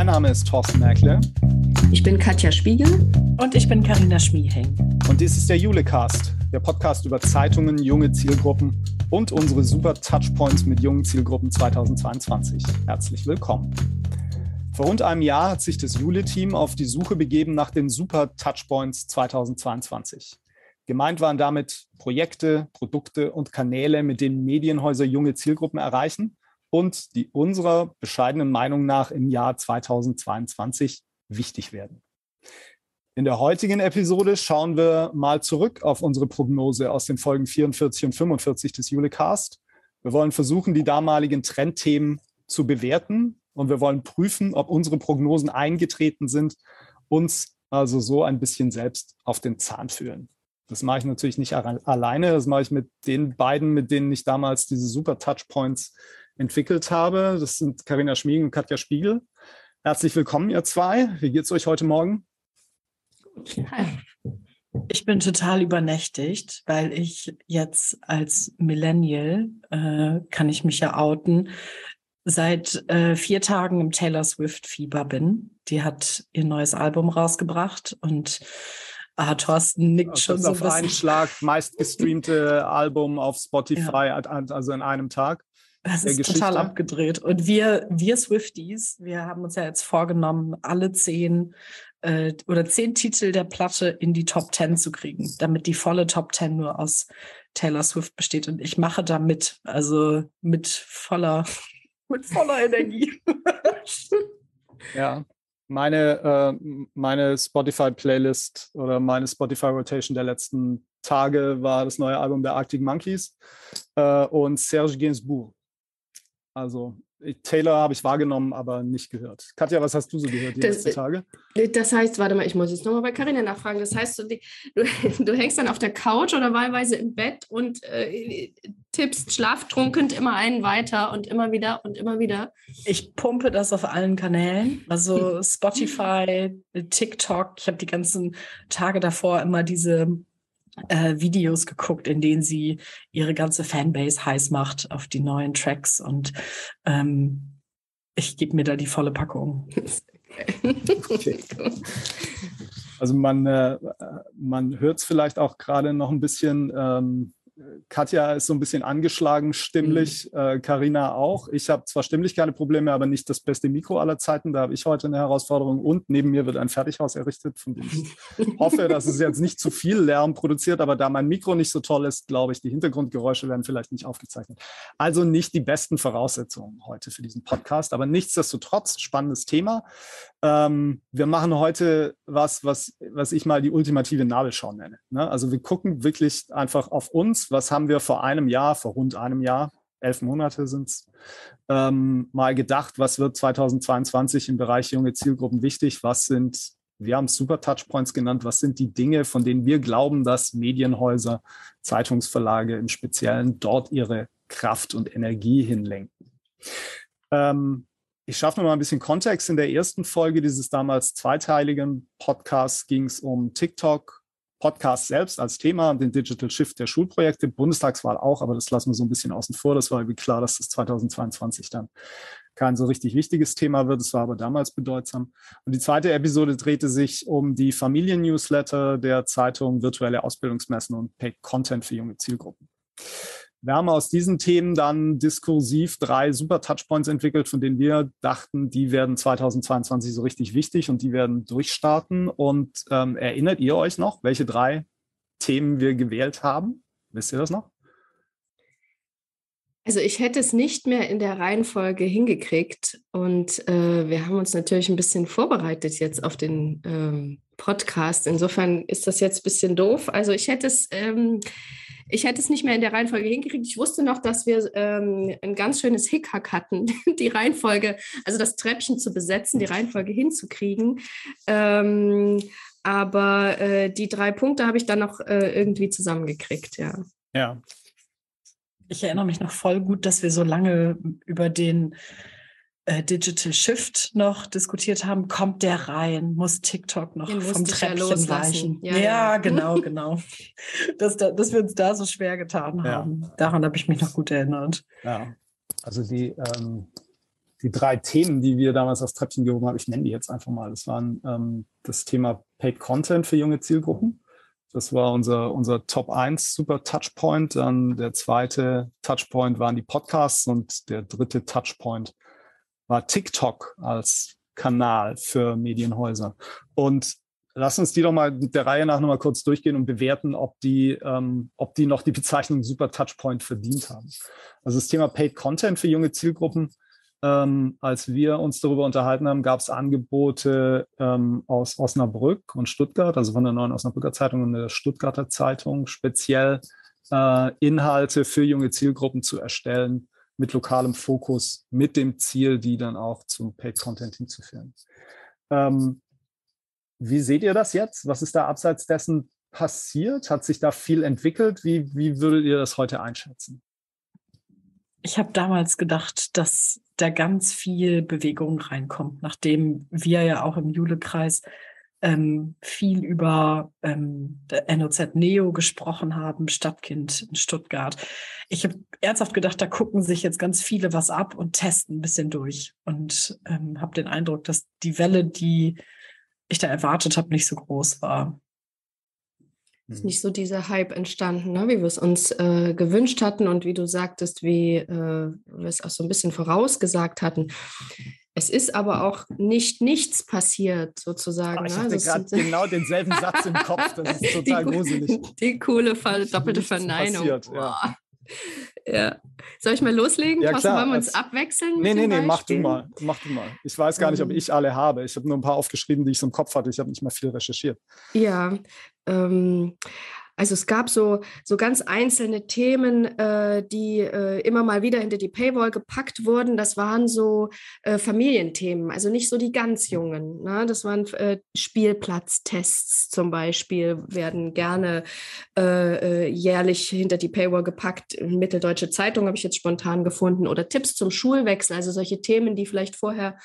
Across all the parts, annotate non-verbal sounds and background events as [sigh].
Mein Name ist Thorsten Merkle. Ich bin Katja Spiegel. Und ich bin Karina Schmieheng. Und dies ist der Julecast, der Podcast über Zeitungen, junge Zielgruppen und unsere super Touchpoints mit jungen Zielgruppen 2022. Herzlich willkommen. Vor rund einem Jahr hat sich das Jule-Team auf die Suche begeben nach den Super Touchpoints 2022. Gemeint waren damit Projekte, Produkte und Kanäle, mit denen Medienhäuser junge Zielgruppen erreichen und die unserer bescheidenen Meinung nach im Jahr 2022 wichtig werden. In der heutigen Episode schauen wir mal zurück auf unsere Prognose aus den Folgen 44 und 45 des Julecast. Wir wollen versuchen, die damaligen Trendthemen zu bewerten und wir wollen prüfen, ob unsere Prognosen eingetreten sind, uns also so ein bisschen selbst auf den Zahn fühlen. Das mache ich natürlich nicht alleine, das mache ich mit den beiden, mit denen ich damals diese super Touchpoints entwickelt habe. Das sind Karina Schmiegen und Katja Spiegel. Herzlich willkommen, ihr zwei. Wie geht es euch heute Morgen? Hi. Ich bin total übernächtigt, weil ich jetzt als Millennial, äh, kann ich mich ja outen, seit äh, vier Tagen im Taylor Swift-Fieber bin. Die hat ihr neues Album rausgebracht und Ah, Thorsten nickt das schon ist so auf einen Schlag meistgestreamte [laughs] Album auf Spotify, ja. also in einem Tag. Das ist Geschichte. total abgedreht. Und wir, wir Swifties, wir haben uns ja jetzt vorgenommen, alle zehn äh, oder zehn Titel der Platte in die Top Ten zu kriegen, damit die volle Top Ten nur aus Taylor Swift besteht. Und ich mache da mit, also mit voller, [laughs] mit voller Energie. ja. Meine, äh, meine Spotify-Playlist oder meine Spotify-Rotation der letzten Tage war das neue Album der Arctic Monkeys äh, und Serge Gainsbourg. Also Taylor habe ich wahrgenommen, aber nicht gehört. Katja, was hast du so gehört die das, letzten Tage? Das heißt, warte mal, ich muss jetzt nochmal bei Karina nachfragen. Das heißt, du, du, [laughs] du, hängst dann auf der Couch oder wahlweise im Bett und äh, tippst schlaftrunken immer einen weiter und immer wieder und immer wieder. Ich pumpe das auf allen Kanälen, also Spotify, TikTok. Ich habe die ganzen Tage davor immer diese äh, Videos geguckt, in denen sie ihre ganze Fanbase heiß macht auf die neuen Tracks und ähm, ich gebe mir da die volle Packung. [laughs] okay. Also man, äh, man hört es vielleicht auch gerade noch ein bisschen. Ähm, Katja ist so ein bisschen angeschlagen stimmlich, Karina mhm. äh, auch. Ich habe zwar stimmlich keine Probleme, aber nicht das beste Mikro aller Zeiten. Da habe ich heute eine Herausforderung. Und neben mir wird ein Fertighaus errichtet, von dem ich [laughs] hoffe, dass es jetzt nicht zu viel Lärm produziert. Aber da mein Mikro nicht so toll ist, glaube ich, die Hintergrundgeräusche werden vielleicht nicht aufgezeichnet. Also nicht die besten Voraussetzungen heute für diesen Podcast. Aber nichtsdestotrotz, spannendes Thema. Ähm, wir machen heute was, was, was ich mal die ultimative Nabelschau nenne. Ne? Also wir gucken wirklich einfach auf uns. Was haben wir vor einem Jahr, vor rund einem Jahr, elf Monate sind es, ähm, mal gedacht, was wird 2022 im Bereich junge Zielgruppen wichtig? Was sind, wir haben Super Touchpoints genannt, was sind die Dinge, von denen wir glauben, dass Medienhäuser, Zeitungsverlage im Speziellen dort ihre Kraft und Energie hinlenken? Ähm, ich schaffe noch mal ein bisschen Kontext. In der ersten Folge dieses damals zweiteiligen Podcasts ging es um TikTok, Podcast selbst als Thema und den Digital Shift der Schulprojekte, Bundestagswahl auch, aber das lassen wir so ein bisschen außen vor. Das war irgendwie klar, dass das 2022 dann kein so richtig wichtiges Thema wird. Es war aber damals bedeutsam. Und die zweite Episode drehte sich um die Familien-Newsletter der Zeitung, virtuelle Ausbildungsmessen und Paid Content für junge Zielgruppen. Wir haben aus diesen Themen dann diskursiv drei super Touchpoints entwickelt, von denen wir dachten, die werden 2022 so richtig wichtig und die werden durchstarten. Und ähm, erinnert ihr euch noch, welche drei Themen wir gewählt haben? Wisst ihr das noch? Also ich hätte es nicht mehr in der Reihenfolge hingekriegt und äh, wir haben uns natürlich ein bisschen vorbereitet jetzt auf den ähm, Podcast. Insofern ist das jetzt ein bisschen doof. Also ich hätte es ähm, ich hätte es nicht mehr in der Reihenfolge hingekriegt. Ich wusste noch, dass wir ähm, ein ganz schönes Hickhack hatten, [laughs] die Reihenfolge, also das Treppchen zu besetzen, die Reihenfolge hinzukriegen. Ähm, aber äh, die drei Punkte habe ich dann noch äh, irgendwie zusammengekriegt, ja. Ja. Ich erinnere mich noch voll gut, dass wir so lange über den Digital Shift noch diskutiert haben, kommt der rein? Muss TikTok noch Den vom Treppchen weichen? Ja, ja, ja, [laughs] genau, genau. dass, da, dass wir uns da so schwer getan haben. Ja. Daran habe ich mich noch gut erinnert. Ja, also die, ähm, die drei Themen, die wir damals aufs Treppchen gehoben haben, ich nenne die jetzt einfach mal. Das waren ähm, das Thema Paid Content für junge Zielgruppen. Das war unser, unser Top 1 Super Touchpoint. Dann der zweite Touchpoint waren die Podcasts und der dritte Touchpoint war TikTok als Kanal für Medienhäuser. Und lass uns die doch mal der Reihe nach nochmal kurz durchgehen und bewerten, ob die, ähm, ob die noch die Bezeichnung Super Touchpoint verdient haben. Also das Thema Paid Content für junge Zielgruppen. Ähm, als wir uns darüber unterhalten haben, gab es Angebote ähm, aus Osnabrück und Stuttgart, also von der Neuen Osnabrücker Zeitung und der Stuttgarter Zeitung, speziell äh, Inhalte für junge Zielgruppen zu erstellen mit lokalem Fokus, mit dem Ziel, die dann auch zum Paid Content hinzuführen. Ähm, wie seht ihr das jetzt? Was ist da abseits dessen passiert? Hat sich da viel entwickelt? Wie, wie würdet ihr das heute einschätzen? Ich habe damals gedacht, dass da ganz viel Bewegung reinkommt, nachdem wir ja auch im Jule-Kreis ähm, viel über ähm, NOZ Neo gesprochen haben, Stadtkind in Stuttgart. Ich habe ernsthaft gedacht, da gucken sich jetzt ganz viele was ab und testen ein bisschen durch und ähm, habe den Eindruck, dass die Welle, die ich da erwartet habe, nicht so groß war. Ist nicht so dieser Hype entstanden, ne? wie wir es uns äh, gewünscht hatten und wie du sagtest, wie äh, wir es auch so ein bisschen vorausgesagt hatten. Es ist aber auch nicht nichts passiert, sozusagen. Oh, ich ne? hatte gerade genau denselben Satz im Kopf. Das ist [laughs] total die, gruselig. [laughs] Die coole doppelte Verneinung. Passiert, ja. Ja. Soll ich mal loslegen? Ja, klar. wollen wir uns abwechseln? Nee, nee, nee, mach du mal. Mach du mal. Ich weiß gar nicht, ob ähm. ich alle habe. Ich habe nur ein paar aufgeschrieben, die ich so im Kopf hatte. Ich habe nicht mal viel recherchiert. Ja. Ähm, also es gab so, so ganz einzelne Themen, äh, die äh, immer mal wieder hinter die Paywall gepackt wurden. Das waren so äh, Familienthemen, also nicht so die ganz jungen. Ne? Das waren äh, Spielplatztests zum Beispiel, werden gerne äh, äh, jährlich hinter die Paywall gepackt. Mitteldeutsche Zeitung habe ich jetzt spontan gefunden oder Tipps zum Schulwechsel, also solche Themen, die vielleicht vorher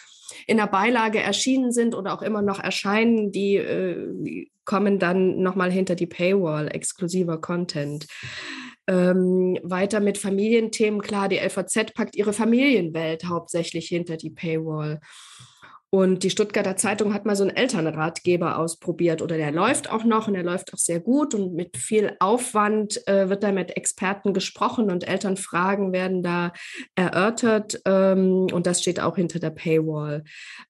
in der Beilage erschienen sind oder auch immer noch erscheinen, die kommen dann nochmal hinter die Paywall, exklusiver Content. Ähm, weiter mit Familienthemen, klar, die LVZ packt ihre Familienwelt hauptsächlich hinter die Paywall. Und die Stuttgarter Zeitung hat mal so einen Elternratgeber ausprobiert oder der läuft auch noch und der läuft auch sehr gut und mit viel Aufwand äh, wird da mit Experten gesprochen und Elternfragen werden da erörtert ähm, und das steht auch hinter der Paywall.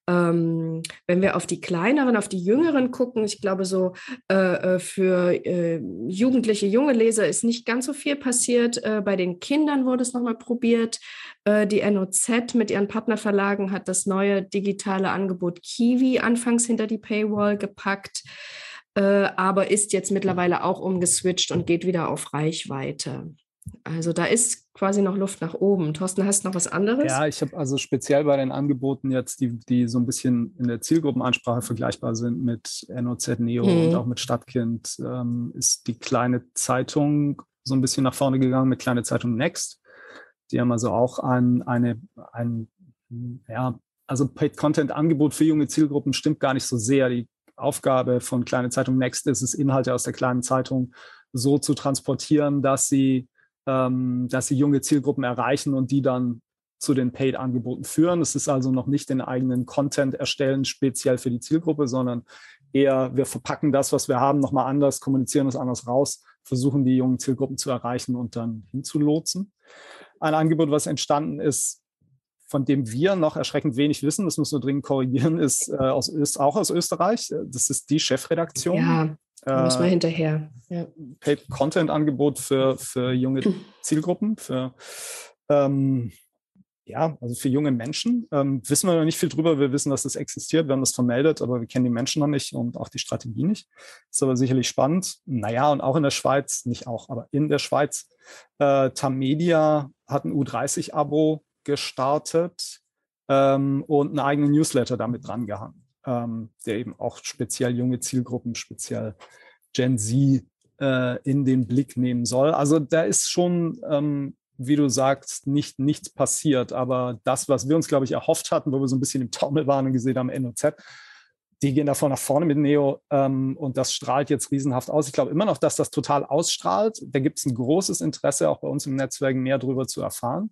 Ähm, wenn wir auf die kleineren, auf die jüngeren gucken, ich glaube so äh, äh für äh, jugendliche, junge Leser ist nicht ganz so viel passiert. Äh, bei den Kindern wurde es nochmal probiert. Äh, die NOZ mit ihren Partnerverlagen hat das neue digitale Angebot Kiwi anfangs hinter die Paywall gepackt, äh, aber ist jetzt mittlerweile auch umgeswitcht und geht wieder auf Reichweite. Also da ist quasi noch Luft nach oben. Thorsten, hast du noch was anderes? Ja, ich habe also speziell bei den Angeboten jetzt, die, die so ein bisschen in der Zielgruppenansprache vergleichbar sind mit NOZ Neo hm. und auch mit Stadtkind, ähm, ist die kleine Zeitung so ein bisschen nach vorne gegangen mit kleine Zeitung Next. Die haben also auch ein, eine, ein, ja, also Paid-Content-Angebot für junge Zielgruppen stimmt gar nicht so sehr. Die Aufgabe von Kleine Zeitung Next ist es, Inhalte aus der kleinen Zeitung so zu transportieren, dass sie, ähm, dass sie junge Zielgruppen erreichen und die dann zu den Paid-Angeboten führen. Es ist also noch nicht den eigenen Content erstellen, speziell für die Zielgruppe, sondern eher, wir verpacken das, was wir haben, nochmal anders, kommunizieren es anders raus, versuchen die jungen Zielgruppen zu erreichen und dann hinzulotsen. Ein Angebot, was entstanden ist, von dem wir noch erschreckend wenig wissen, das müssen wir dringend korrigieren, ist, äh, aus, ist auch aus Österreich. Das ist die Chefredaktion. Ja, da äh, muss man hinterher. Ja. Paid-Content-Angebot für, für junge [clears throat] Zielgruppen, für ähm, ja, also für junge Menschen. Ähm, wissen wir noch nicht viel drüber. Wir wissen, dass das existiert. Wir haben das vermeldet, aber wir kennen die Menschen noch nicht und auch die Strategie nicht. Ist aber sicherlich spannend. Naja, und auch in der Schweiz, nicht auch, aber in der Schweiz, äh, Tamedia hat ein U30-Abo gestartet ähm, und einen eigenen Newsletter damit drangehangen, ähm, der eben auch speziell junge Zielgruppen, speziell Gen Z äh, in den Blick nehmen soll. Also da ist schon, ähm, wie du sagst, nicht nichts passiert. Aber das, was wir uns, glaube ich, erhofft hatten, wo wir so ein bisschen im Taumel waren und gesehen haben, NOZ, die gehen davon nach vorne mit Neo ähm, und das strahlt jetzt riesenhaft aus. Ich glaube immer noch, dass das total ausstrahlt. Da gibt es ein großes Interesse, auch bei uns im Netzwerk mehr darüber zu erfahren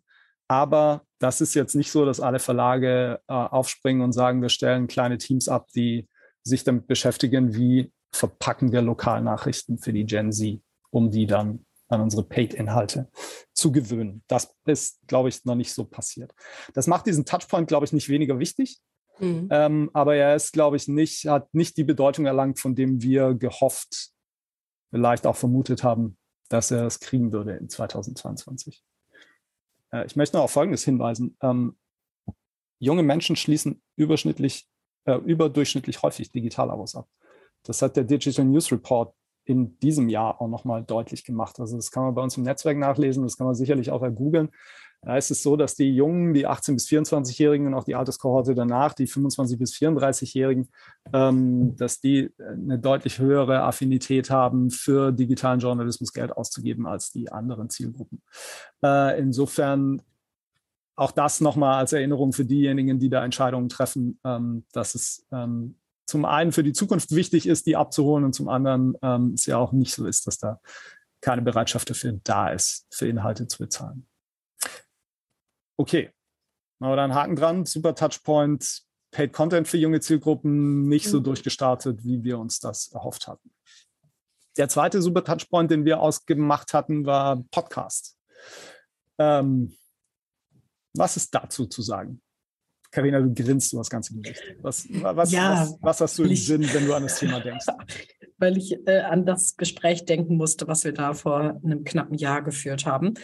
Aber das ist jetzt nicht so, dass alle Verlage äh, aufspringen und sagen, wir stellen kleine Teams ab, die sich damit beschäftigen, wie verpacken wir Lokalnachrichten für die Gen Z, um die dann an unsere Paid-Inhalte zu gewöhnen. Das ist, glaube ich, noch nicht so passiert. Das macht diesen Touchpoint, glaube ich, nicht weniger wichtig. Mhm. Ähm, aber er ist, glaube ich, nicht, hat nicht die Bedeutung erlangt, von dem wir gehofft, vielleicht auch vermutet haben, dass er es kriegen würde in 2022. Äh, ich möchte noch auf Folgendes hinweisen. Ähm, junge Menschen schließen überschnittlich, äh, überdurchschnittlich häufig Digitalabos ab. Das hat der Digital News Report in diesem Jahr auch nochmal deutlich gemacht. Also das kann man bei uns im Netzwerk nachlesen, das kann man sicherlich auch googeln. Da ist es so, dass die Jungen, die 18- bis 24-Jährigen und auch die Alterskohorte danach, die 25- bis 34-Jährigen, ähm, dass die eine deutlich höhere Affinität haben, für digitalen Journalismus Geld auszugeben als die anderen Zielgruppen. Äh, insofern auch das nochmal als Erinnerung für diejenigen, die da Entscheidungen treffen, ähm, dass es ähm, zum einen für die Zukunft wichtig ist, die abzuholen und zum anderen ähm, es ja auch nicht so ist, dass da keine Bereitschaft dafür da ist, für Inhalte zu bezahlen. Okay, machen wir da einen Haken dran. Super Touchpoint, Paid Content für junge Zielgruppen, nicht so mhm. durchgestartet, wie wir uns das erhofft hatten. Der zweite Super Touchpoint, den wir ausgemacht hatten, war Podcast. Ähm, was ist dazu zu sagen? Karina, du grinst du das ganze Gesicht. Was, was, ja, was, was hast du im ich, Sinn, wenn du an das Thema denkst? [laughs] Weil ich äh, an das Gespräch denken musste, was wir da vor einem knappen Jahr geführt haben,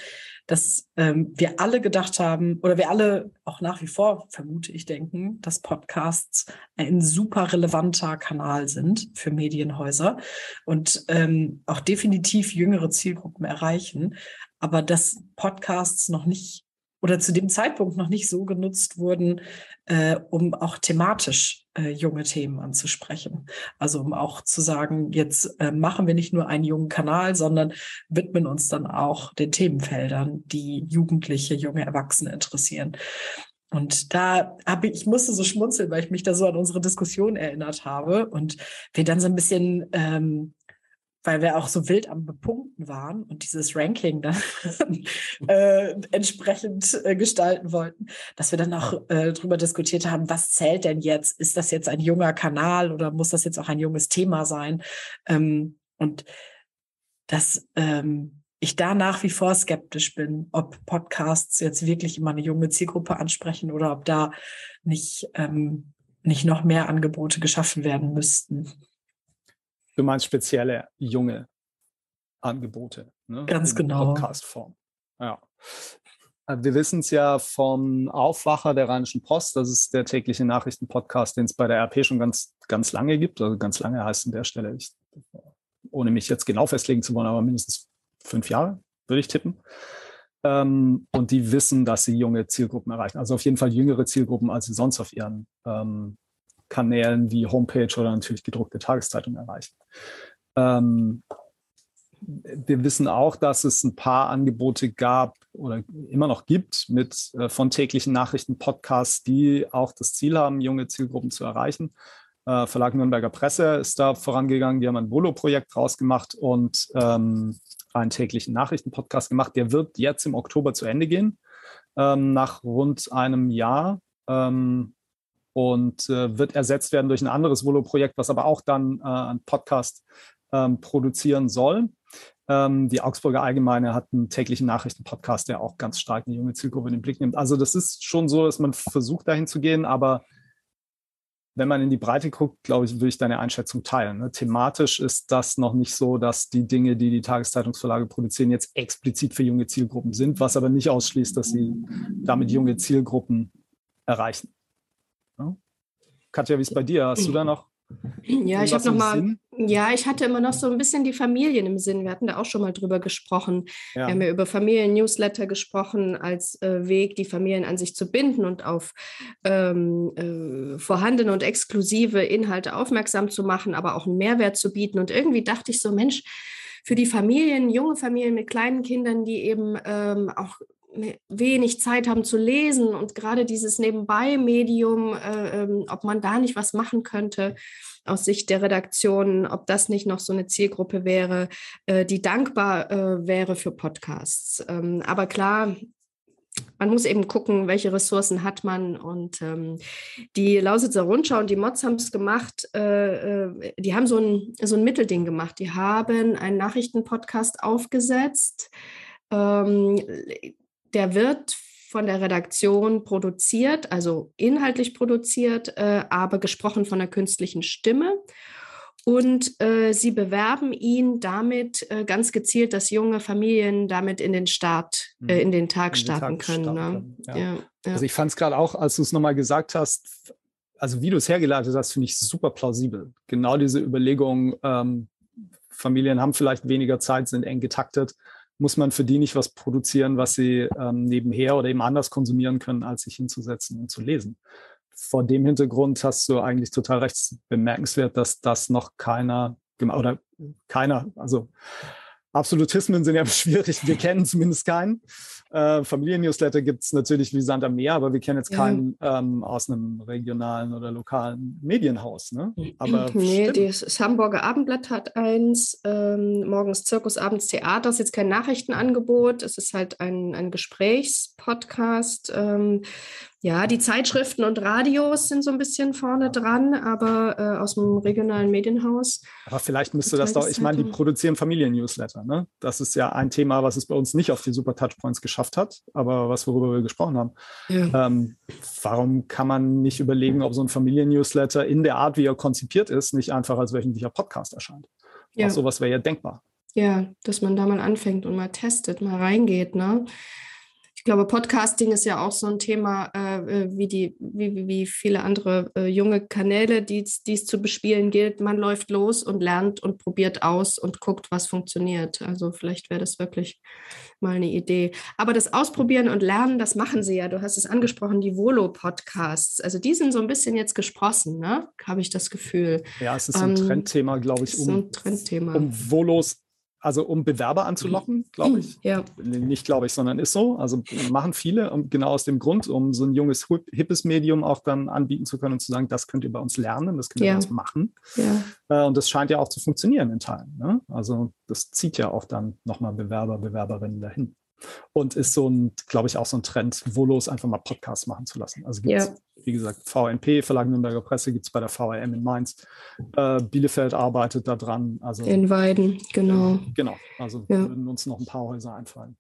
dass ähm, wir alle gedacht haben, oder wir alle auch nach wie vor, vermute ich, denken, dass Podcasts ein super relevanter Kanal sind für Medienhäuser und ähm, auch definitiv jüngere Zielgruppen erreichen, aber dass Podcasts noch nicht oder zu dem Zeitpunkt noch nicht so genutzt wurden, äh, um auch thematisch äh, junge Themen anzusprechen. Also um auch zu sagen, jetzt äh, machen wir nicht nur einen jungen Kanal, sondern widmen uns dann auch den Themenfeldern, die Jugendliche, junge Erwachsene interessieren. Und da habe ich, ich musste so schmunzeln, weil ich mich da so an unsere Diskussion erinnert habe und wir dann so ein bisschen ähm, weil wir auch so wild am Bepunkten waren und dieses Ranking dann [laughs] äh, entsprechend äh, gestalten wollten, dass wir dann auch äh, darüber diskutiert haben, was zählt denn jetzt? Ist das jetzt ein junger Kanal oder muss das jetzt auch ein junges Thema sein? Ähm, und dass ähm, ich da nach wie vor skeptisch bin, ob Podcasts jetzt wirklich immer eine junge Zielgruppe ansprechen oder ob da nicht, ähm, nicht noch mehr Angebote geschaffen werden müssten. Du meinst spezielle junge Angebote. Ne? Ganz In genau. Podcast-Form. Ja. Äh, wir wissen es ja vom Aufwacher der Rheinischen Post, das ist der tägliche Nachrichtenpodcast, den es bei der RP schon ganz, ganz lange gibt. Also ganz lange heißt an der Stelle, ich, ohne mich jetzt genau festlegen zu wollen, aber mindestens fünf Jahre, würde ich tippen. Ähm, und die wissen, dass sie junge Zielgruppen erreichen. Also auf jeden Fall jüngere Zielgruppen, als sie sonst auf ihren ähm, Kanälen wie Homepage oder natürlich gedruckte Tageszeitung erreichen. Ähm, wir wissen auch, dass es ein paar Angebote gab oder immer noch gibt mit äh, von täglichen Nachrichten Podcasts, die auch das Ziel haben, junge Zielgruppen zu erreichen. Äh, Verlag Nürnberger Presse ist da vorangegangen, die haben ein Volo-Projekt rausgemacht und ähm, einen täglichen Nachrichten-Podcast gemacht. Der wird jetzt im Oktober zu Ende gehen, ähm, nach rund einem Jahr. Ähm, und äh, wird ersetzt werden durch ein anderes Volo-Projekt, was aber auch dann äh, einen Podcast ähm, produzieren soll. Ähm, die Augsburger Allgemeine hat einen täglichen Nachrichten-Podcast, der auch ganz stark eine junge Zielgruppe in den Blick nimmt. Also das ist schon so, dass man versucht, dahin zu gehen, aber wenn man in die Breite guckt, glaube ich, würde ich deine Einschätzung teilen. Ne? Thematisch ist das noch nicht so, dass die Dinge, die die Tageszeitungsverlage produzieren, jetzt explizit für junge Zielgruppen sind, was aber nicht ausschließt, dass sie damit junge Zielgruppen erreichen. Ja? Katja, wie ist bei dir? Hast du da noch? Ja, ich habe noch mal, ja, ich hatte immer noch so ein bisschen die Familien im Sinn. Wir hatten da auch schon mal drüber gesprochen. Ja. Wir haben ja über Familien-Newsletter gesprochen als äh, Weg, die Familien an sich zu binden und auf ähm, äh, vorhandene und exklusive Inhalte aufmerksam zu machen, aber auch einen Mehrwert zu bieten. Und irgendwie dachte ich so, Mensch, für die Familien, junge Familien mit kleinen Kindern, die eben ähm, auch wenig Zeit haben zu lesen und gerade dieses Nebenbei-Medium, äh, ähm, ob man da nicht was machen könnte aus Sicht der Redaktion, ob das nicht noch so eine Zielgruppe wäre, äh, die dankbar äh, wäre für Podcasts. Ähm, aber klar, man muss eben gucken, welche Ressourcen hat man. Und ähm, die Lausitzer Rundschau und die Mods haben es gemacht, äh, äh, die haben so ein, so ein Mittelding gemacht. Die haben einen Nachrichtenpodcast aufgesetzt. Ähm, der wird von der Redaktion produziert, also inhaltlich produziert, äh, aber gesprochen von der künstlichen Stimme. Und äh, sie bewerben ihn damit äh, ganz gezielt, dass junge Familien damit in den Start, äh, mhm. in den Tag in starten den Tag können. Ne? Ja. Ja, ja. Also ich fand es gerade auch, als du es nochmal gesagt hast, also wie du es hergeleitet hast, finde ich super plausibel. Genau diese Überlegung, ähm, Familien haben vielleicht weniger Zeit, sind eng getaktet. Muss man für die nicht was produzieren, was sie ähm, nebenher oder eben anders konsumieren können, als sich hinzusetzen und zu lesen? vor dem Hintergrund hast du eigentlich total recht bemerkenswert, dass das noch keiner oder keiner, also Absolutismen sind ja [laughs] schwierig. Wir [laughs] kennen zumindest keinen. Äh, Familien-Newsletter gibt es natürlich wie Sand am Meer, aber wir kennen jetzt keinen ähm, aus einem regionalen oder lokalen Medienhaus. Ne? Aber [clears throat] nee, das Hamburger Abendblatt hat eins, ähm, morgens Zirkus, abends Theater. Das ist jetzt kein Nachrichtenangebot, es ist halt ein, ein Gesprächspodcast. Ähm, ja, die Zeitschriften und Radios sind so ein bisschen vorne dran, aber äh, aus dem regionalen Medienhaus. Aber vielleicht müsste das doch, ich meine, die produzieren Familien-Newsletter. Ne? Das ist ja ein Thema, was es bei uns nicht auf die Super Touchpoints geschafft hat, aber was worüber wir gesprochen haben. Ja. Ähm, warum kann man nicht überlegen, ob so ein Familien-Newsletter in der Art, wie er konzipiert ist, nicht einfach als wöchentlicher Podcast erscheint? Ja. Auch sowas wäre ja denkbar. Ja, dass man da mal anfängt und mal testet, mal reingeht. Ne? Ich glaube, Podcasting ist ja auch so ein Thema, äh, äh wie, die, wie, wie viele andere äh, junge Kanäle, die es zu bespielen gilt. Man läuft los und lernt und probiert aus und guckt, was funktioniert. Also vielleicht wäre das wirklich mal eine Idee. Aber das Ausprobieren und Lernen, das machen sie ja. Du hast es angesprochen, die Volo-Podcasts. Also die sind so ein bisschen jetzt gesprossen, ne? habe ich das Gefühl. Ja, es ist ein ähm, Trendthema, glaube ich, um, so ein Trendthema. um Volos also um Bewerber anzulocken, glaube ich. Ja. Nicht glaube ich, sondern ist so. Also machen viele und genau aus dem Grund, um so ein junges, hippes Medium auch dann anbieten zu können und zu sagen, das könnt ihr bei uns lernen, das könnt ihr ja. bei uns machen. Ja. Äh, und das scheint ja auch zu funktionieren in Teilen. Ne? Also das zieht ja auch dann nochmal Bewerber, Bewerberinnen dahin. Und ist so ein, glaube ich, auch so ein Trend, Volos einfach mal Podcasts machen zu lassen. Also gibt es, ja. wie gesagt, VNP, Verlag Nürnberger Presse, gibt es bei der VRM in Mainz. Äh, Bielefeld arbeitet da dran. Also, in Weiden, genau. Äh, genau, also ja. würden uns noch ein paar Häuser einfallen.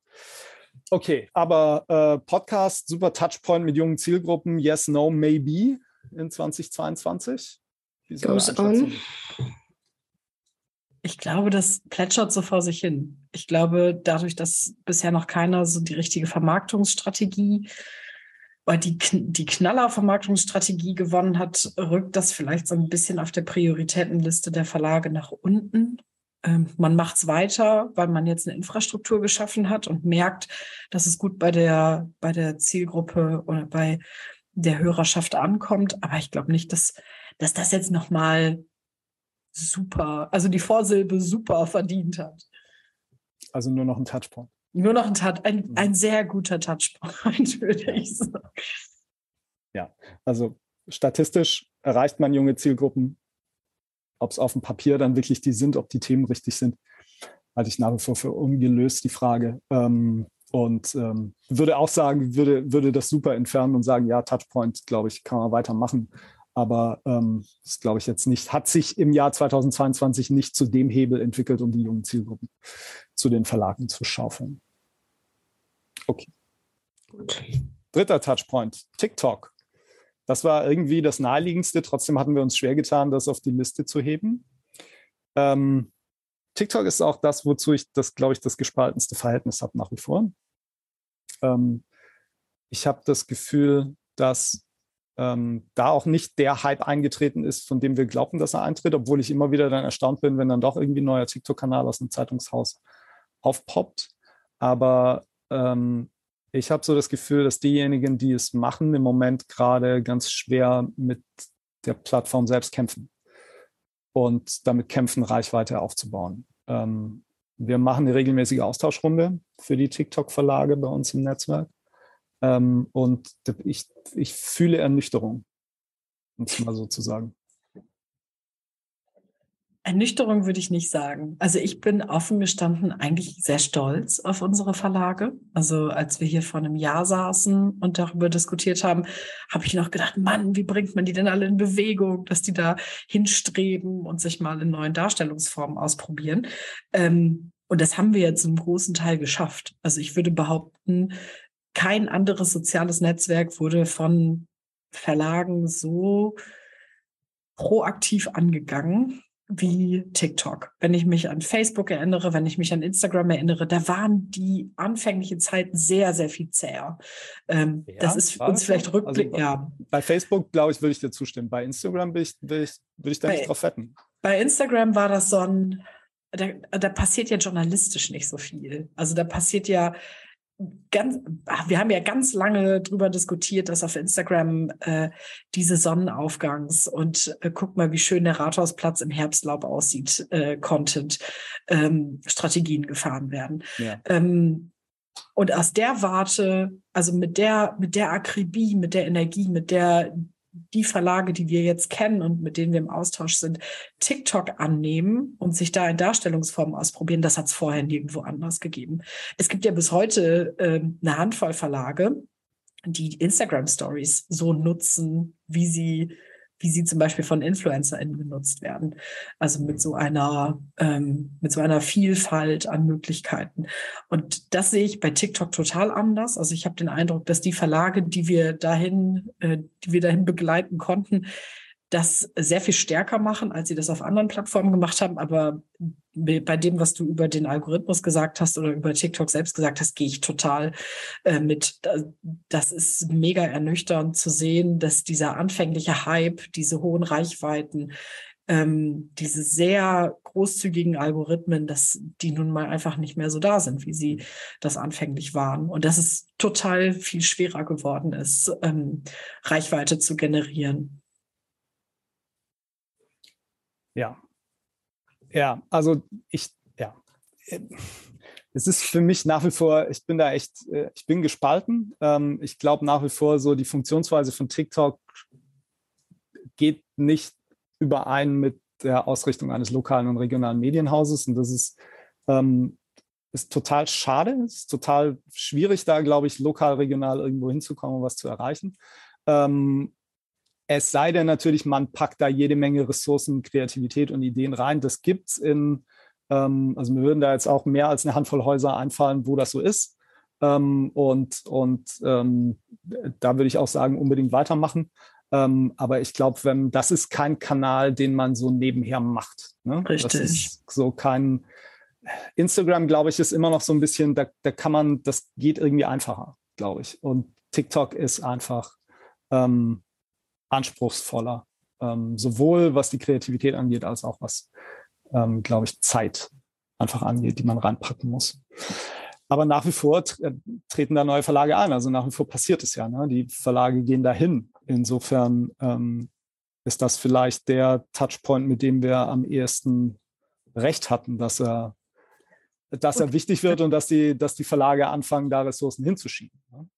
Okay, aber äh, Podcast, super Touchpoint mit jungen Zielgruppen, yes, no, maybe in 2022. Goes on. Ich glaube, das plätschert so vor sich hin. Ich glaube, dadurch, dass bisher noch keiner so die richtige Vermarktungsstrategie oder die, die Knaller-Vermarktungsstrategie gewonnen hat, rückt das vielleicht so ein bisschen auf der Prioritätenliste der Verlage nach unten. Ähm, man macht es weiter, weil man jetzt eine Infrastruktur geschaffen hat und merkt, dass es gut bei der, bei der Zielgruppe oder bei der Hörerschaft ankommt. Aber ich glaube nicht, dass, dass das jetzt nochmal super, also die Vorsilbe super verdient hat. Also nur noch ein Touchpoint. Nur noch ein, Touch, ein, mhm. ein sehr guter Touchpoint, [laughs] würde ich sagen. Ja, also statistisch erreicht man junge Zielgruppen. Ob es auf dem Papier dann wirklich die sind, ob die Themen richtig sind, halte ich nach wie vor für ungelöst, die Frage. Ähm, und ähm, würde auch sagen, würde, würde das super entfernen und sagen, ja, Touchpoint, glaube ich, kann man weitermachen. Aber ähm, das glaube ich jetzt nicht, hat sich im Jahr 2022 nicht zu dem Hebel entwickelt, um die jungen Zielgruppen zu den Verlagen zu schaufeln. Okay. Gut. Dritter Touchpoint, TikTok. Das war irgendwie das naheliegendste. Trotzdem hatten wir uns schwer getan, das auf die Liste zu heben. Ähm, TikTok ist auch das, wozu ich das, glaube ich, das gespaltenste Verhältnis habe nach wie vor. Ähm, ich habe das Gefühl, dass ähm, da auch nicht der Hype eingetreten ist, von dem wir glauben, dass er eintritt, obwohl ich immer wieder dann erstaunt bin, wenn dann doch irgendwie ein neuer TikTok-Kanal aus einem Zeitungshaus aufpoppt. Aber ähm, ich habe so das Gefühl, dass diejenigen, die es machen, im Moment gerade ganz schwer mit der Plattform selbst kämpfen und damit kämpfen, Reichweite aufzubauen. Ähm, wir machen eine regelmäßige Austauschrunde für die TikTok-Verlage bei uns im Netzwerk. Ähm, und ich, ich fühle Ernüchterung, um es mal so zu sagen. Ernüchterung würde ich nicht sagen. Also ich bin offen gestanden eigentlich sehr stolz auf unsere Verlage. Also als wir hier vor einem Jahr saßen und darüber diskutiert haben, habe ich noch gedacht, Mann, wie bringt man die denn alle in Bewegung, dass die da hinstreben und sich mal in neuen Darstellungsformen ausprobieren. Ähm, und das haben wir jetzt im großen Teil geschafft. Also ich würde behaupten, kein anderes soziales Netzwerk wurde von Verlagen so proaktiv angegangen wie TikTok. Wenn ich mich an Facebook erinnere, wenn ich mich an Instagram erinnere, da waren die anfänglichen Zeiten sehr, sehr viel zäher. Ähm, ja, das ist uns vielleicht so? Rückblick, also, ja. Bei Facebook, glaube ich, würde ich dir zustimmen. Bei Instagram will ich, will ich, will ich da bei, nicht drauf wetten. Bei Instagram war das so ein, da, da passiert ja journalistisch nicht so viel. Also da passiert ja ganz, wir haben ja ganz lange drüber diskutiert, dass auf Instagram äh, diese Sonnenaufgangs und äh, guck mal, wie schön der Rathausplatz im Herbstlaub aussieht, äh, Content, ähm, Strategien gefahren werden. Ja. Ähm, und aus der Warte, also mit der, mit der Akribie, mit der Energie, mit der die Verlage, die wir jetzt kennen und mit denen wir im Austausch sind, TikTok annehmen und sich da in Darstellungsformen ausprobieren, das hat es vorher nirgendwo anders gegeben. Es gibt ja bis heute äh, eine Handvoll Verlage, die Instagram Stories so nutzen, wie sie wie sie zum Beispiel von InfluencerInnen genutzt werden. Also mit so einer, ähm, mit so einer Vielfalt an Möglichkeiten. Und das sehe ich bei TikTok total anders. Also ich habe den Eindruck, dass die Verlage, die wir dahin, äh, die wir dahin begleiten konnten, das sehr viel stärker machen, als sie das auf anderen Plattformen gemacht haben. Aber bei dem, was du über den Algorithmus gesagt hast oder über TikTok selbst gesagt hast, gehe ich total äh, mit. Das ist mega ernüchternd zu sehen, dass dieser anfängliche Hype, diese hohen Reichweiten, ähm, diese sehr großzügigen Algorithmen, dass die nun mal einfach nicht mehr so da sind, wie sie das anfänglich waren. Und dass es total viel schwerer geworden ist, ähm, Reichweite zu generieren. Ja. Ja, also ich, ja. Es ist für mich nach wie vor, ich bin da echt, äh, ich bin gespalten. Ähm, ich glaube nach wie vor so, die Funktionsweise von TikTok geht nicht überein mit der Ausrichtung eines lokalen und regionalen Medienhauses. Und das ist, ähm, ist total schade. Es ist total schwierig, da, glaube ich, lokal, regional irgendwo hinzukommen was zu erreichen. Ähm, es sei denn natürlich, man packt da jede Menge Ressourcen, Kreativität und Ideen rein. Das gibt es in, ähm, also mir würden da jetzt auch mehr als eine Handvoll Häuser einfallen, wo das so ist. Ähm, und und ähm, da würde ich auch sagen, unbedingt weitermachen. Ähm, aber ich glaube, wenn das ist kein Kanal, den man so nebenher macht. Ne? Richtig. Das ist so kein Instagram, glaube ich, ist immer noch so ein bisschen, da, da kann man, das geht irgendwie einfacher, glaube ich. Und TikTok ist einfach ähm, anspruchsvoller, ähm, sowohl was die Kreativität angeht, als auch was, ähm, glaube ich, Zeit einfach angeht, die man reinpacken muss. Aber nach wie vor äh, treten da neue Verlage ein. Also nach wie vor passiert es ja. Ne? Die Verlage gehen dahin. Insofern ähm, ist das vielleicht der Touchpoint, mit dem wir am ehesten recht hatten, dass er, dass er wichtig wird und dass die, dass die Verlage anfangen, da Ressourcen hinzuschieben. Ne?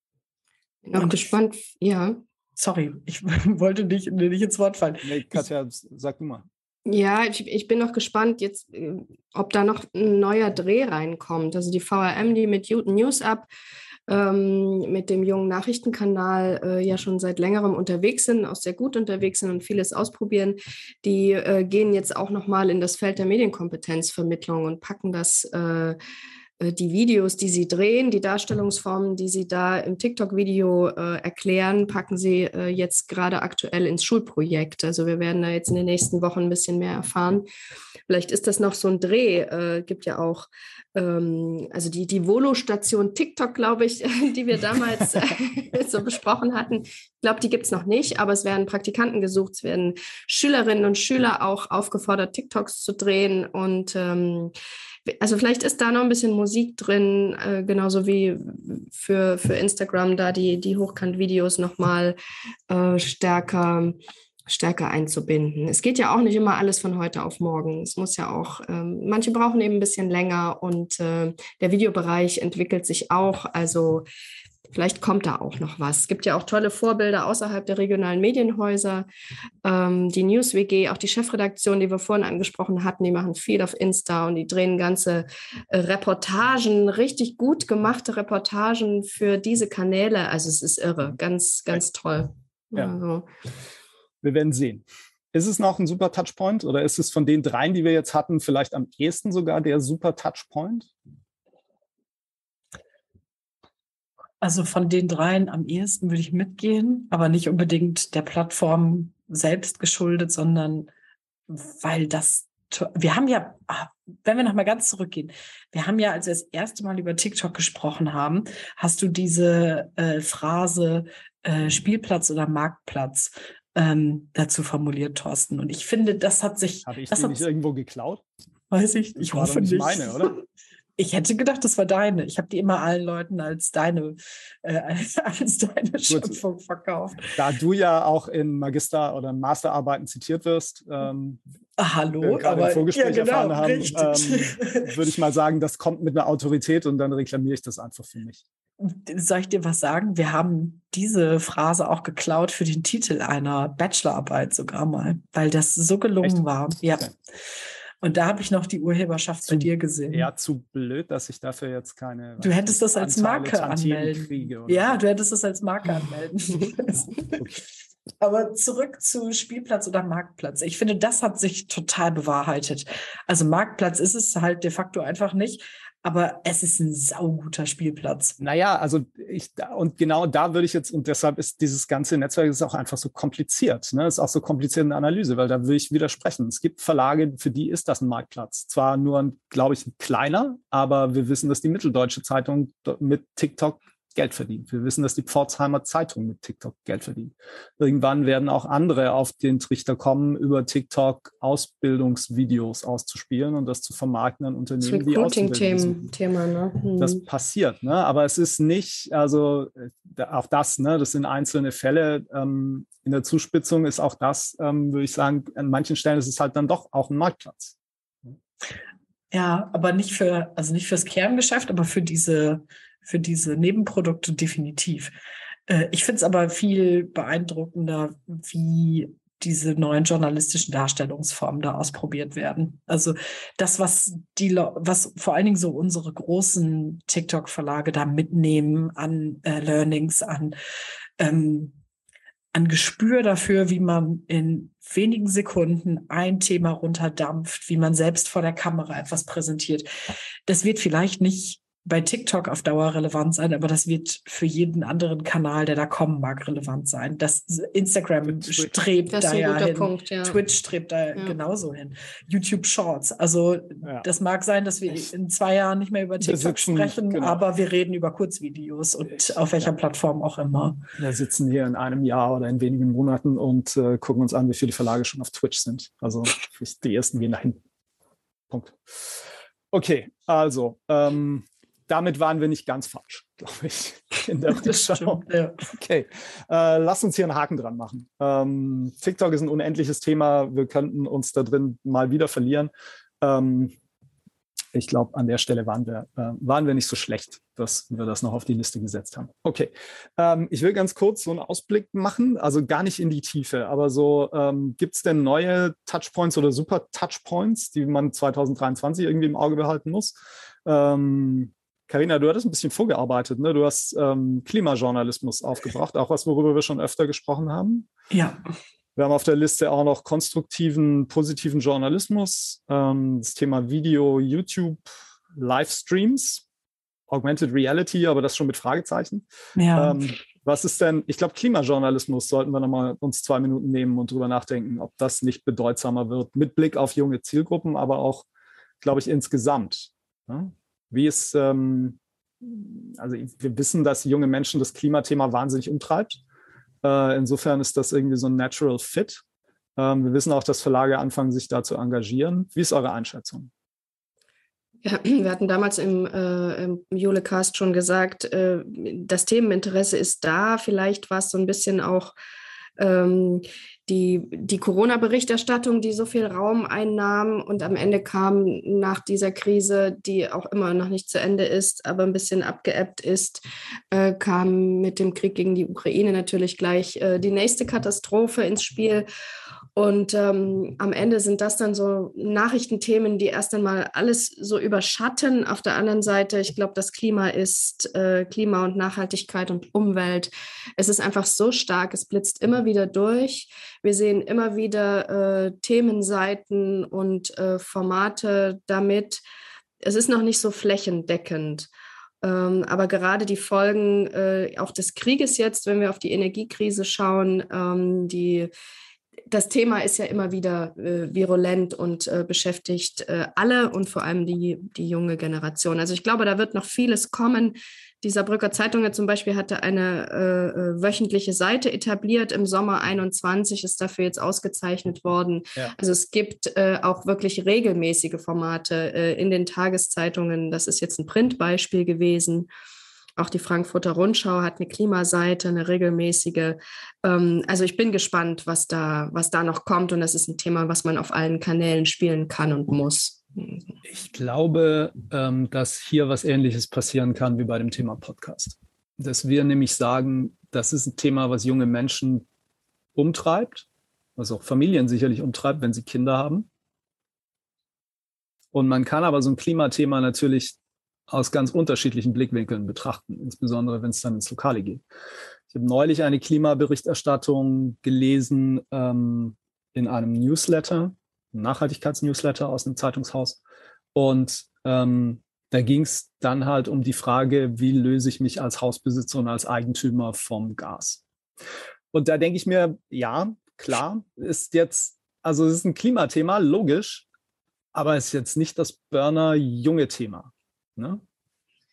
Bin auch gespannt, ja. Sorry, ich [laughs] wollte nicht, nicht ins Wort fallen. Nee, Katja, sag du mal. Ja, ich, ich bin noch gespannt, jetzt, äh, ob da noch ein neuer Dreh reinkommt. Also die VRM, die mit News Up, ähm, mit dem jungen Nachrichtenkanal äh, ja schon seit längerem unterwegs sind, auch sehr gut unterwegs sind und vieles ausprobieren, die äh, gehen jetzt auch nochmal in das Feld der Medienkompetenzvermittlung und packen das äh, die Videos, die sie drehen, die Darstellungsformen, die sie da im TikTok-Video äh, erklären, packen sie äh, jetzt gerade aktuell ins Schulprojekt. Also wir werden da jetzt in den nächsten Wochen ein bisschen mehr erfahren. Vielleicht ist das noch so ein Dreh. Äh, gibt ja auch ähm, also die, die Volo-Station TikTok, glaube ich, [laughs] die wir damals [laughs] so besprochen hatten. Ich glaube, die gibt es noch nicht, aber es werden Praktikanten gesucht, es werden Schülerinnen und Schüler auch aufgefordert, TikToks zu drehen und ähm, also vielleicht ist da noch ein bisschen Musik drin, äh, genauso wie für, für Instagram da die, die Hochkant-Videos nochmal äh, stärker, stärker einzubinden. Es geht ja auch nicht immer alles von heute auf morgen. Es muss ja auch, ähm, manche brauchen eben ein bisschen länger und äh, der Videobereich entwickelt sich auch. Also Vielleicht kommt da auch noch was. Es gibt ja auch tolle Vorbilder außerhalb der regionalen Medienhäuser. Ähm, die NewsWG, auch die Chefredaktion, die wir vorhin angesprochen hatten, die machen viel auf Insta und die drehen ganze äh, Reportagen, richtig gut gemachte Reportagen für diese Kanäle. Also es ist irre, ganz, ganz toll. Ja. Also. Wir werden sehen. Ist es noch ein super Touchpoint oder ist es von den dreien, die wir jetzt hatten, vielleicht am ehesten sogar der super Touchpoint? Also von den dreien am ehesten würde ich mitgehen, aber nicht unbedingt der Plattform selbst geschuldet, sondern weil das, wir haben ja, ah, wenn wir nochmal ganz zurückgehen, wir haben ja, als wir das erste Mal über TikTok gesprochen haben, hast du diese äh, Phrase äh, Spielplatz oder Marktplatz ähm, dazu formuliert, Thorsten. Und ich finde, das hat sich. Habe ich das nicht irgendwo geklaut? Weiß ich, ich hoffe nicht. Meine, oder? [laughs] Ich hätte gedacht, das war deine. Ich habe die immer allen Leuten als deine, äh, [laughs] als deine Schöpfung verkauft. Da du ja auch in Magister- oder Masterarbeiten zitiert wirst, ähm, ah, Hallo, aber im Vorgespräch ja, genau, erfahren haben, ähm, [laughs] würde ich mal sagen, das kommt mit einer Autorität und dann reklamiere ich das einfach für mich. Soll ich dir was sagen? Wir haben diese Phrase auch geklaut für den Titel einer Bachelorarbeit sogar mal, weil das so gelungen Echt? war. Ja. Okay. Und da habe ich noch die Urheberschaft zu, bei dir gesehen. Ja, zu blöd, dass ich dafür jetzt keine. Du hättest das als Marke anmelden. Ja, du hättest das als Marke anmelden. [laughs] okay. Aber zurück zu Spielplatz oder Marktplatz. Ich finde, das hat sich total bewahrheitet. Also Marktplatz ist es halt de facto einfach nicht aber es ist ein sauguter Spielplatz. Naja, also ich, und genau da würde ich jetzt, und deshalb ist dieses ganze Netzwerk ist auch einfach so kompliziert, ne? Ist auch so kompliziert in der Analyse, weil da würde ich widersprechen. Es gibt Verlage, für die ist das ein Marktplatz. Zwar nur, glaube ich, ein kleiner, aber wir wissen, dass die Mitteldeutsche Zeitung mit TikTok Geld verdient. Wir wissen, dass die Pforzheimer Zeitung mit TikTok Geld verdient. Irgendwann werden auch andere auf den Trichter kommen, über TikTok Ausbildungsvideos auszuspielen und das zu vermarkten an Unternehmen, die Recruiting Thema, ne? Hm. Das passiert, ne? Aber es ist nicht, also äh, auch das, ne? Das sind einzelne Fälle. Ähm, in der Zuspitzung ist auch das, ähm, würde ich sagen, an manchen Stellen ist es halt dann doch auch ein Marktplatz. Ja, aber nicht für, also nicht fürs Kerngeschäft, aber für diese für diese Nebenprodukte definitiv. Äh, ich finde es aber viel beeindruckender, wie diese neuen journalistischen Darstellungsformen da ausprobiert werden. Also das, was die, was vor allen Dingen so unsere großen TikTok-Verlage da mitnehmen an äh, Learnings, an ähm, an Gespür dafür, wie man in wenigen Sekunden ein Thema runterdampft, wie man selbst vor der Kamera etwas präsentiert. Das wird vielleicht nicht bei TikTok auf Dauer relevant sein, aber das wird für jeden anderen Kanal, der da kommen mag, relevant sein. Das Instagram strebt das da ja hin. Punkt, ja. Twitch strebt da ja. genauso hin. YouTube Shorts. Also ja. das mag sein, dass wir in zwei Jahren nicht mehr über TikTok sitzen, sprechen, genau. aber wir reden über Kurzvideos und auf welcher Plattform auch immer. Wir sitzen hier in einem Jahr oder in wenigen Monaten und äh, gucken uns an, wie viele Verlage schon auf Twitch sind. Also die ersten gehen dahin. Punkt. Okay, also ähm, damit waren wir nicht ganz falsch, [laughs] glaube ich, in der Rückschau. Ja. Okay, äh, lass uns hier einen Haken dran machen. Ähm, TikTok ist ein unendliches Thema. Wir könnten uns da drin mal wieder verlieren. Ähm, ich glaube, an der Stelle waren wir, äh, waren wir nicht so schlecht, dass wir das noch auf die Liste gesetzt haben. Okay, ähm, ich will ganz kurz so einen Ausblick machen, also gar nicht in die Tiefe, aber so, ähm, gibt es denn neue Touchpoints oder super Touchpoints, die man 2023 irgendwie im Auge behalten muss? Ähm, Karina, du hattest ein bisschen vorgearbeitet. Ne? Du hast ähm, Klimajournalismus aufgebracht, auch was, worüber wir schon öfter gesprochen haben. Ja. Wir haben auf der Liste auch noch konstruktiven, positiven Journalismus, ähm, das Thema Video, YouTube, Livestreams, Augmented Reality, aber das schon mit Fragezeichen. Ja. Ähm, was ist denn, ich glaube, Klimajournalismus sollten wir nochmal uns zwei Minuten nehmen und drüber nachdenken, ob das nicht bedeutsamer wird, mit Blick auf junge Zielgruppen, aber auch, glaube ich, insgesamt. Ja? Wie ist, ähm, also wir wissen, dass junge Menschen das Klimathema wahnsinnig umtreibt. Äh, insofern ist das irgendwie so ein Natural Fit. Ähm, wir wissen auch, dass Verlage anfangen, sich da zu engagieren. Wie ist eure Einschätzung? Ja, wir hatten damals im, äh, im Julecast schon gesagt, äh, das Themeninteresse ist da. Vielleicht war es so ein bisschen auch ähm, die, die Corona-Berichterstattung, die so viel Raum einnahm und am Ende kam nach dieser Krise, die auch immer noch nicht zu Ende ist, aber ein bisschen abgeebbt ist, äh, kam mit dem Krieg gegen die Ukraine natürlich gleich äh, die nächste Katastrophe ins Spiel. Und ähm, am Ende sind das dann so Nachrichtenthemen, die erst einmal alles so überschatten. Auf der anderen Seite, ich glaube, das Klima ist äh, Klima und Nachhaltigkeit und Umwelt. Es ist einfach so stark, es blitzt immer wieder durch. Wir sehen immer wieder äh, Themenseiten und äh, Formate damit. Es ist noch nicht so flächendeckend. Ähm, aber gerade die Folgen äh, auch des Krieges jetzt, wenn wir auf die Energiekrise schauen, ähm, die das Thema ist ja immer wieder äh, virulent und äh, beschäftigt äh, alle und vor allem die, die junge Generation. Also ich glaube, da wird noch vieles kommen. Die Saarbrücker Zeitung zum Beispiel hatte eine äh, äh, wöchentliche Seite etabliert im Sommer 21, ist dafür jetzt ausgezeichnet worden. Ja. Also es gibt äh, auch wirklich regelmäßige Formate in den Tageszeitungen. Das ist jetzt ein Printbeispiel gewesen. Auch die Frankfurter Rundschau hat eine Klimaseite, eine regelmäßige. Ähm, also ich bin gespannt, was da, was da noch kommt. Und das ist ein Thema, was man auf allen Kanälen spielen kann und muss. Ich glaube, ähm, dass hier was Ähnliches passieren kann wie bei dem Thema Podcast. Dass wir nämlich sagen, das ist ein Thema, was junge Menschen umtreibt, was auch Familien sicherlich umtreibt, wenn sie Kinder haben. Und man kann aber so ein Klimathema natürlich aus ganz unterschiedlichen Blickwinkeln betrachten, insbesondere wenn es dann ins Lokale geht. Ich habe neulich eine Klimaberichterstattung gelesen ähm, in einem Newsletter, Nachhaltigkeitsnewsletter aus einem Zeitungshaus. Und ähm, da ging es dann halt um die Frage, wie löse ich mich als Hausbesitzer und als Eigentümer vom Gas. Und da denke ich mir, ja, klar, ist jetzt, also es ist ein Klimathema, logisch, aber es ist jetzt nicht das Burner-junge Thema. Ne?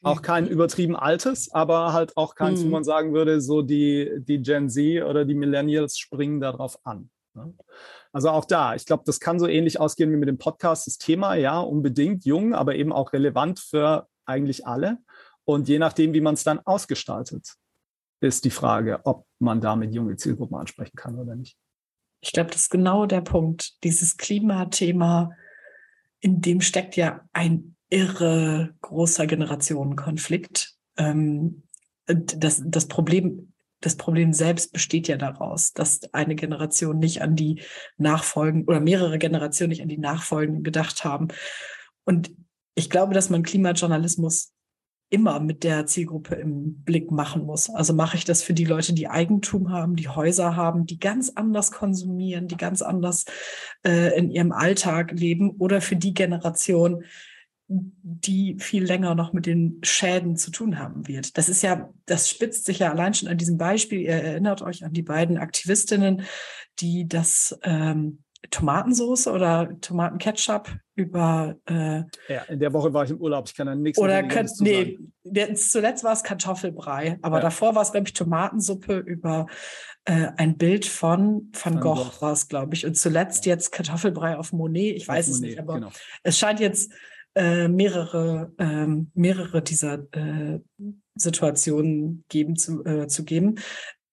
Auch kein mhm. übertrieben altes, aber halt auch keins, mhm. wo man sagen würde, so die, die Gen Z oder die Millennials springen darauf an. Ne? Also auch da, ich glaube, das kann so ähnlich ausgehen wie mit dem Podcast. Das Thema, ja, unbedingt jung, aber eben auch relevant für eigentlich alle. Und je nachdem, wie man es dann ausgestaltet, ist die Frage, ob man damit junge Zielgruppen ansprechen kann oder nicht. Ich glaube, das ist genau der Punkt. Dieses Klimathema, in dem steckt ja ein irre großer Generationenkonflikt. Ähm, das, das Problem, das Problem selbst besteht ja daraus, dass eine Generation nicht an die Nachfolgen oder mehrere Generationen nicht an die Nachfolgen gedacht haben. Und ich glaube, dass man Klimajournalismus immer mit der Zielgruppe im Blick machen muss. Also mache ich das für die Leute, die Eigentum haben, die Häuser haben, die ganz anders konsumieren, die ganz anders äh, in ihrem Alltag leben oder für die Generation, die viel länger noch mit den Schäden zu tun haben wird. Das ist ja, das spitzt sich ja allein schon an diesem Beispiel. Ihr erinnert euch an die beiden Aktivistinnen, die das ähm, Tomatensauce oder Tomatenketchup über. Äh, ja, in der Woche war ich im Urlaub, ich kann da nichts Oder kann, nee, zuletzt war es Kartoffelbrei, aber ja. davor war es, glaube ich, Tomatensuppe über äh, ein Bild von Van Gogh, Gogh. war es, glaube ich. Und zuletzt ja. jetzt Kartoffelbrei auf Monet, ich weiß auf es Monet, nicht, aber genau. es scheint jetzt äh, mehrere, ähm, mehrere dieser äh, Situationen geben zu, äh, zu geben.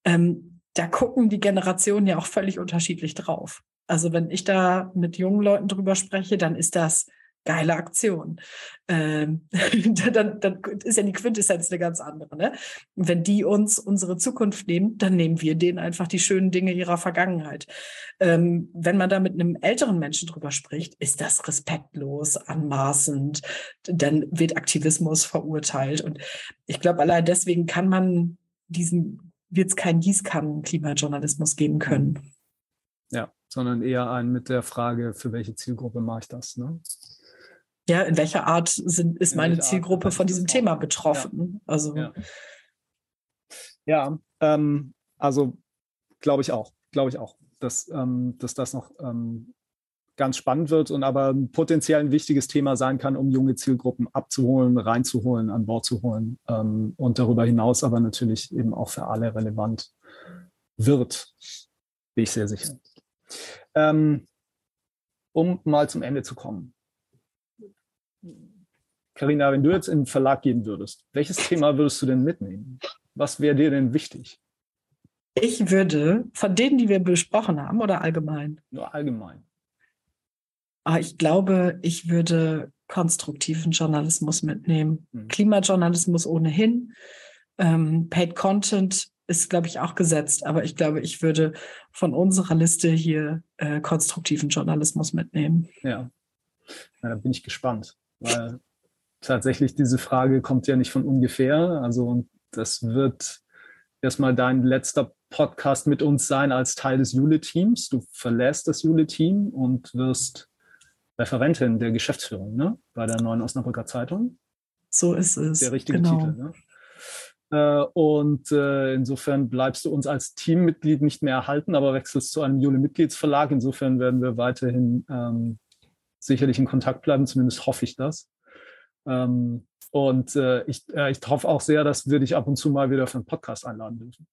Ähm, da gucken die Generationen ja auch völlig unterschiedlich drauf. Also wenn ich da mit jungen Leuten drüber spreche, dann ist das geile Aktion. Ähm, [laughs] dann, dann ist ja die Quintessenz eine ganz andere. Ne? Wenn die uns unsere Zukunft nehmen, dann nehmen wir denen einfach die schönen Dinge ihrer Vergangenheit. Ähm, wenn man da mit einem älteren Menschen drüber spricht, ist das respektlos, anmaßend, dann wird Aktivismus verurteilt. Und ich glaube, allein deswegen kann man diesen, wird es keinen Gießkannen-Klimajournalismus geben können. Ja, sondern eher einen mit der Frage, für welche Zielgruppe mache ich das? Ne? Ja, in welcher Art sind, ist in meine Zielgruppe von diesem Thema betroffen? Ja. Also. Ja, ja ähm, also glaube ich auch, glaube ich auch, dass, ähm, dass das noch ähm, ganz spannend wird und aber potenziell ein wichtiges Thema sein kann, um junge Zielgruppen abzuholen, reinzuholen, an Bord zu holen ähm, und darüber hinaus aber natürlich eben auch für alle relevant wird, bin ich sehr sicher. Ähm, um mal zum Ende zu kommen. Karina, wenn du jetzt in den Verlag gehen würdest, welches Thema würdest du denn mitnehmen? Was wäre dir denn wichtig? Ich würde von denen, die wir besprochen haben, oder allgemein? Nur allgemein. Ah, ich glaube, ich würde konstruktiven Journalismus mitnehmen. Mhm. Klimajournalismus ohnehin. Ähm, Paid Content ist, glaube ich, auch gesetzt, aber ich glaube, ich würde von unserer Liste hier äh, konstruktiven Journalismus mitnehmen. Ja. ja, da bin ich gespannt, weil tatsächlich diese Frage kommt ja nicht von ungefähr. Also und das wird erstmal dein letzter Podcast mit uns sein als Teil des Jule-Teams. Du verlässt das Jule-Team und wirst Referentin der Geschäftsführung ne? bei der neuen Osnabrücker Zeitung. So ist es. Der richtige genau. Titel. Ne? Äh, und äh, insofern bleibst du uns als Teammitglied nicht mehr erhalten, aber wechselst zu einem Jule-Mitgliedsverlag. Insofern werden wir weiterhin ähm, sicherlich in Kontakt bleiben, zumindest hoffe ich das. Ähm, und äh, ich, äh, ich hoffe auch sehr, dass wir dich ab und zu mal wieder für einen Podcast einladen dürfen.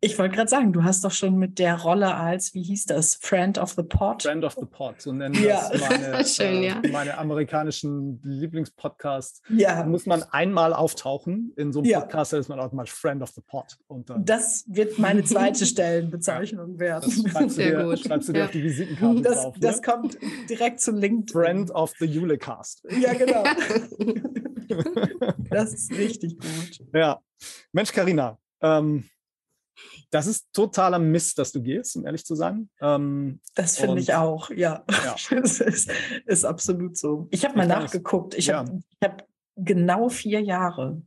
Ich wollte gerade sagen, du hast doch schon mit der Rolle als, wie hieß das, Friend of the Pod? Friend of the Pod, so nennen ja. das meine, [laughs] Schön, äh, ja. meine amerikanischen Lieblingspodcasts. Ja. Da muss man einmal auftauchen in so einem ja. Podcast, da ist man automatisch Friend of the Pod. Und dann, das wird meine [laughs] zweite Stellenbezeichnung werden. Das schreibst du Sehr dir, gut. Schreibst du dir auf die Visitenkarte das, drauf. Das ne? kommt direkt zu LinkedIn. Friend of the Julecast. Ja, genau. das ist richtig gut. Ja. Mensch, Karina. Ähm, das ist totaler Mist, dass du gehst, um ehrlich zu sein. Ähm, das finde ich auch, ja. ja. [laughs] das ist, ist, absolut so. Ich habe mal nachgeguckt. Ich ja. habe hab genau vier Jahre.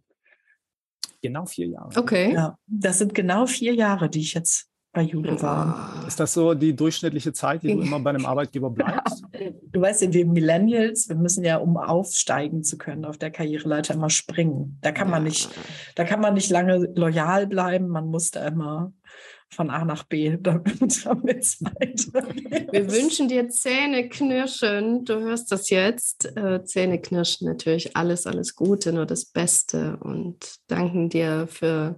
Genau vier Jahre. Okay. Ja, das sind genau vier Jahre, die ich jetzt bei Jule war. Ist das so die durchschnittliche Zeit, die du immer bei einem [laughs] Arbeitgeber bleibst? Du weißt ja, wir Millennials, wir müssen ja, um aufsteigen zu können, auf der Karriereleiter immer springen. Da kann man nicht, da kann man nicht lange loyal bleiben, man muss da immer von A nach B, [laughs] damit es weitergeht. Wir wünschen dir Zähne knirschen. Du hörst das jetzt. Äh, Zähne knirschen natürlich alles, alles Gute, nur das Beste und danken dir für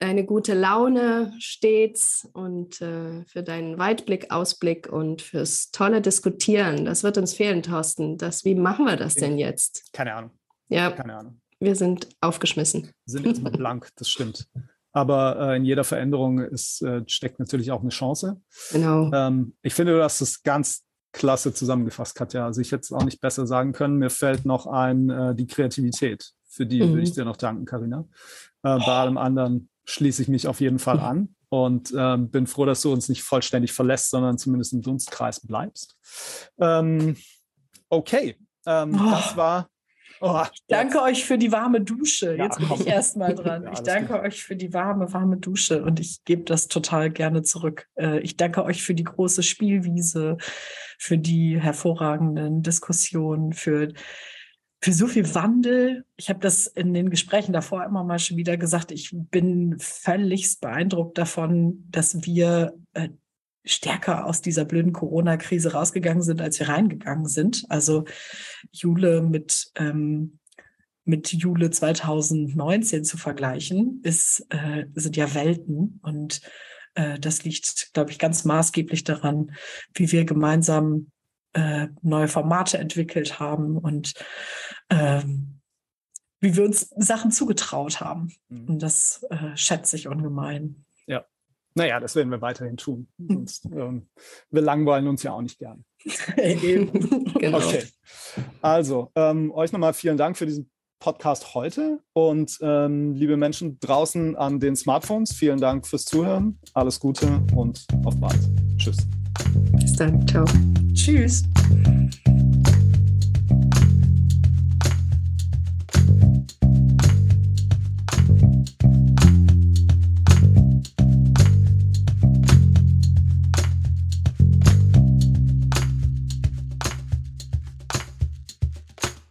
deine gute Laune stets und äh, für deinen Weitblick, Ausblick und fürs tolle Diskutieren. Das wird uns fehlen, Thorsten. Das, wie machen wir das denn jetzt? Keine Ahnung. Ja, keine Ahnung. Wir sind aufgeschmissen. Sind jetzt mal blank, das stimmt. Aber äh, in jeder Veränderung ist, äh, steckt natürlich auch eine Chance. Genau. Ähm, ich finde, du hast es ganz klasse zusammengefasst, Katja. Also ich hätte es auch nicht besser sagen können. Mir fällt noch ein äh, die Kreativität. Für die mhm. würde ich dir noch danken, Karina. Äh, bei allem anderen schließe ich mich auf jeden Fall [laughs] an und ähm, bin froh, dass du uns nicht vollständig verlässt, sondern zumindest im Dunstkreis bleibst. Ähm, okay, ähm, oh. das war. Oh, ich danke euch für die warme Dusche. Ja, jetzt bin komm. ich [laughs] erstmal dran. Ja, ich danke gut. euch für die warme, warme Dusche und ich gebe das total gerne zurück. Äh, ich danke euch für die große Spielwiese, für die hervorragenden Diskussionen, für für so viel Wandel. Ich habe das in den Gesprächen davor immer mal schon wieder gesagt. Ich bin völligst beeindruckt davon, dass wir äh, stärker aus dieser blöden Corona-Krise rausgegangen sind, als wir reingegangen sind. Also Jule mit ähm, mit Jule 2019 zu vergleichen, ist, äh, sind ja Welten. Und äh, das liegt, glaube ich, ganz maßgeblich daran, wie wir gemeinsam äh, neue Formate entwickelt haben und ähm, wie wir uns Sachen zugetraut haben. Mhm. Und das äh, schätze ich ungemein. Ja. Naja, das werden wir weiterhin tun. Sonst, ähm, wir langweilen uns ja auch nicht gern. [laughs] [laughs] genau. Okay. Also, ähm, euch nochmal vielen Dank für diesen Podcast heute. Und ähm, liebe Menschen draußen an den Smartphones, vielen Dank fürs Zuhören. Alles Gute und auf bald. Tschüss. Bis dann. Ciao. Tschüss.